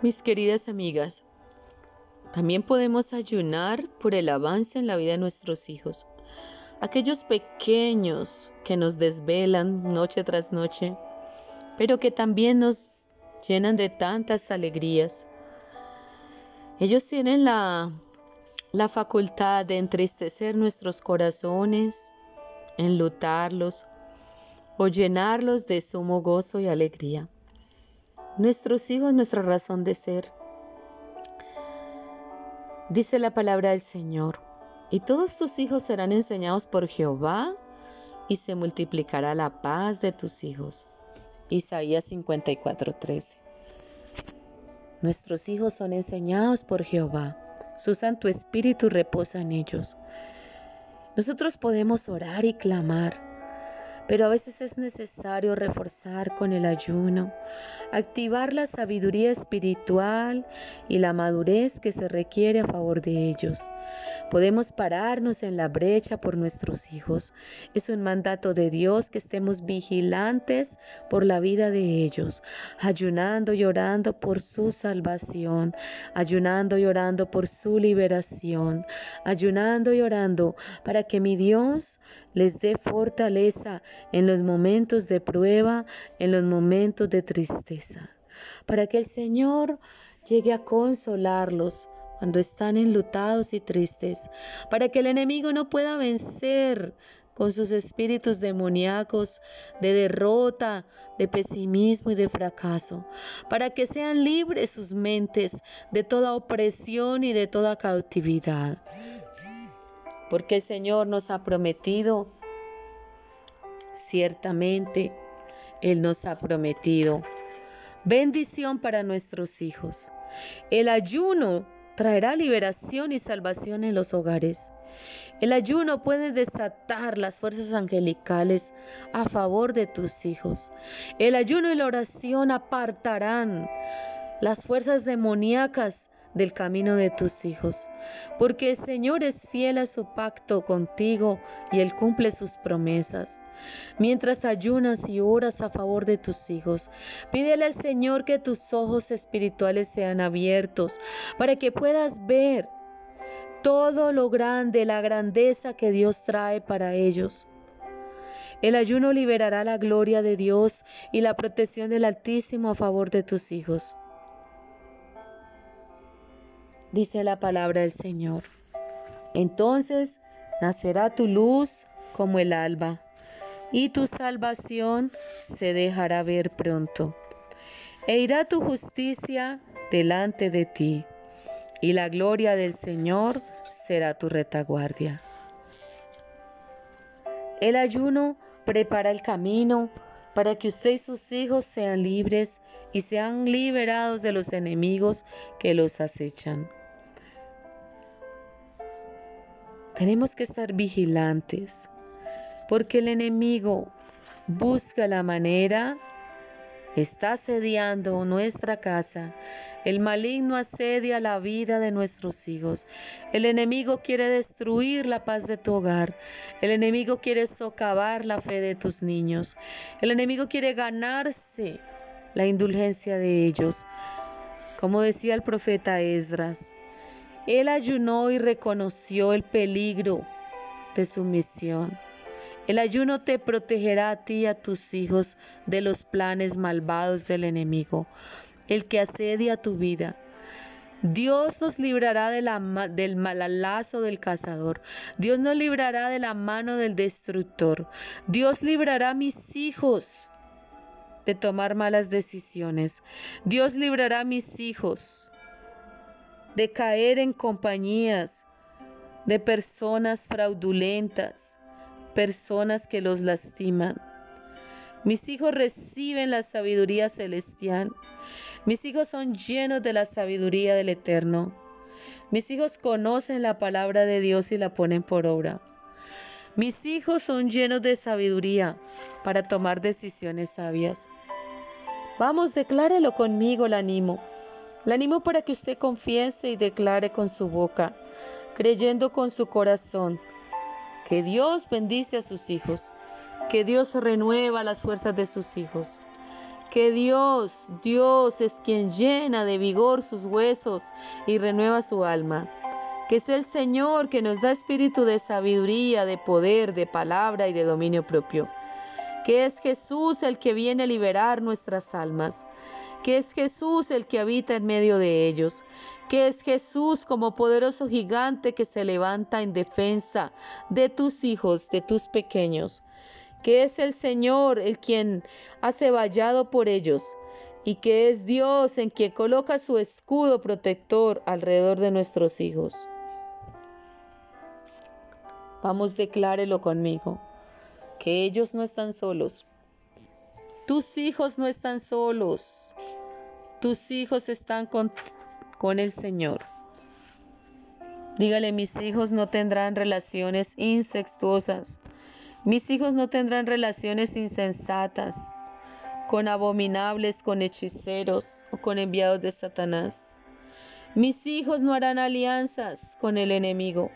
Mis queridas amigas, también podemos ayunar por el avance en la vida de nuestros hijos. Aquellos pequeños que nos desvelan noche tras noche, pero que también nos llenan de tantas alegrías. Ellos tienen la, facultad de entristecer nuestros corazones, enlutarlos o llenarlos de sumo gozo y alegría. Nuestros hijos, nuestra razón de ser. Dice la palabra del Señor, y todos tus hijos serán enseñados por Jehová, y se multiplicará la paz de tus hijos. Isaías 54:13. Nuestros hijos son enseñados por Jehová, su Santo Espíritu reposa en ellos. Nosotros podemos orar y clamar, pero a veces es necesario reforzar con el ayuno, activar la sabiduría espiritual y la madurez que se requiere a favor de ellos. Podemos pararnos en la brecha por nuestros hijos. Es un mandato de Dios que estemos vigilantes por la vida de ellos, ayunando y orando por su salvación, ayunando y orando por su liberación, ayunando y orando para que mi Dios les dé fortaleza en los momentos de prueba, en los momentos de tristeza, para que el Señor llegue a consolarlos cuando están enlutados y tristes, para que el enemigo no pueda vencer con sus espíritus demoníacos de derrota, de pesimismo y de fracaso, para que sean libres sus mentes de toda opresión y de toda cautividad. Porque el Señor nos ha prometido, ciertamente, Él nos ha prometido bendición para nuestros hijos. El ayuno traerá liberación y salvación en los hogares. El ayuno puede desatar las fuerzas angelicales a favor de tus hijos. El ayuno y la oración apartarán las fuerzas demoníacas del camino de tus hijos, porque el Señor es fiel a su pacto contigo y Él cumple sus promesas. Mientras ayunas y oras a favor de tus hijos, pídele al Señor que tus ojos espirituales sean abiertos para que puedas ver todo lo grande, la grandeza que Dios trae para ellos. El ayuno liberará la gloria de Dios y la protección del Altísimo a favor de tus hijos. Dice la palabra del Señor. Entonces nacerá tu luz como el alba y tu salvación se dejará ver pronto. E irá tu justicia delante de ti, y la gloria del Señor será tu retaguardia. El ayuno prepara el camino para que usted y sus hijos sean libres y sean liberados de los enemigos que los acechan. Tenemos que estar vigilantes porque el enemigo busca la manera, está asediando nuestra casa. El maligno asedia la vida de nuestros hijos. El enemigo quiere destruir la paz de tu hogar. El enemigo quiere socavar la fe de tus niños. El enemigo quiere ganarse la indulgencia de ellos. Como decía el profeta Esdras, él ayunó y reconoció el peligro de su misión. El ayuno te protegerá a ti y a tus hijos de los planes malvados del enemigo, el que asedia tu vida. Dios nos librará de la, del malalazo del cazador. Dios nos librará de la mano del destructor. Dios librará a mis hijos de tomar malas decisiones. Dios librará a mis hijos de caer en compañías de personas fraudulentas personas que los lastiman. Mis hijos reciben la sabiduría celestial. Mis hijos son llenos de la sabiduría del Eterno. Mis hijos conocen la palabra de Dios y la ponen por obra. Mis hijos son llenos de sabiduría para tomar decisiones sabias. Vamos, declárelo conmigo, la animo. La animo para que usted confiese y declare con su boca, creyendo con su corazón, que Dios bendice a sus hijos, que Dios renueva las fuerzas de sus hijos, que Dios, Dios es quien llena de vigor sus huesos y renueva su alma que es el Señor que nos da espíritu de sabiduría, de poder, de palabra y de dominio propio, que es Jesús el que viene a liberar nuestras almas, que es Jesús el que habita en medio de ellos, que es Jesús como poderoso gigante que se levanta en defensa de tus hijos, de tus pequeños, que es el Señor el quien hace vallado por ellos, y que es Dios en quien coloca su escudo protector alrededor de nuestros hijos. Vamos, declárelo conmigo, que ellos no están solos. Tus hijos no están solos. Tus hijos están con, con el Señor. Dígale, mis hijos no tendrán relaciones incestuosas. Mis hijos no tendrán relaciones insensatas con abominables, con hechiceros o con enviados de Satanás. Mis hijos no harán alianzas con el enemigo.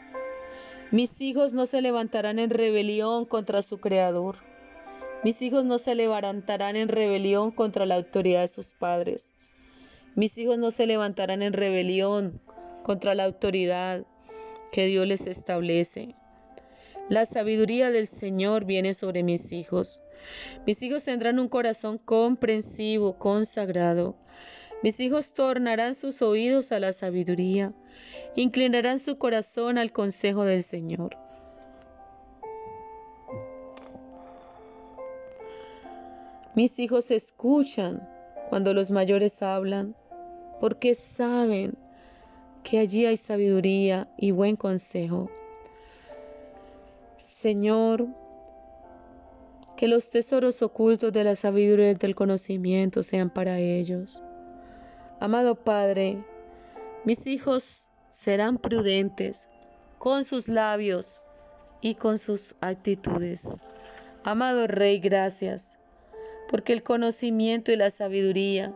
Mis hijos no se levantarán en rebelión contra su Creador. Mis hijos no se levantarán en rebelión contra la autoridad de sus padres. Mis hijos no se levantarán en rebelión contra la autoridad que Dios les establece. La sabiduría del Señor viene sobre mis hijos. Mis hijos tendrán un corazón comprensivo, consagrado. Mis hijos tornarán sus oídos a la sabiduría inclinarán su corazón al consejo del Señor. Mis hijos escuchan cuando los mayores hablan, porque saben que allí hay sabiduría y buen consejo. Señor, que los tesoros ocultos de la sabiduría y del conocimiento sean para ellos. Amado Padre, mis hijos serán prudentes con sus labios y con sus actitudes. Amado Rey, gracias, porque el conocimiento y la sabiduría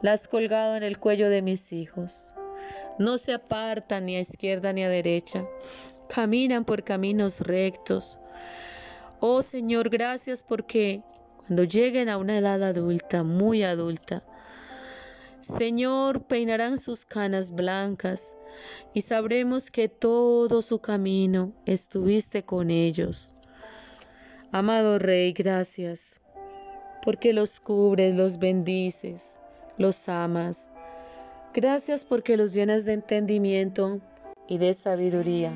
las has colgado en el cuello de mis hijos. No se apartan ni a izquierda ni a derecha, caminan por caminos rectos. Oh Señor, gracias porque cuando lleguen a una edad adulta, muy adulta, Señor, peinarán sus canas blancas y sabremos que todo su camino estuviste con ellos. Amado Rey, gracias, porque los cubres, los bendices, los amas. Gracias porque los llenas de entendimiento y de sabiduría.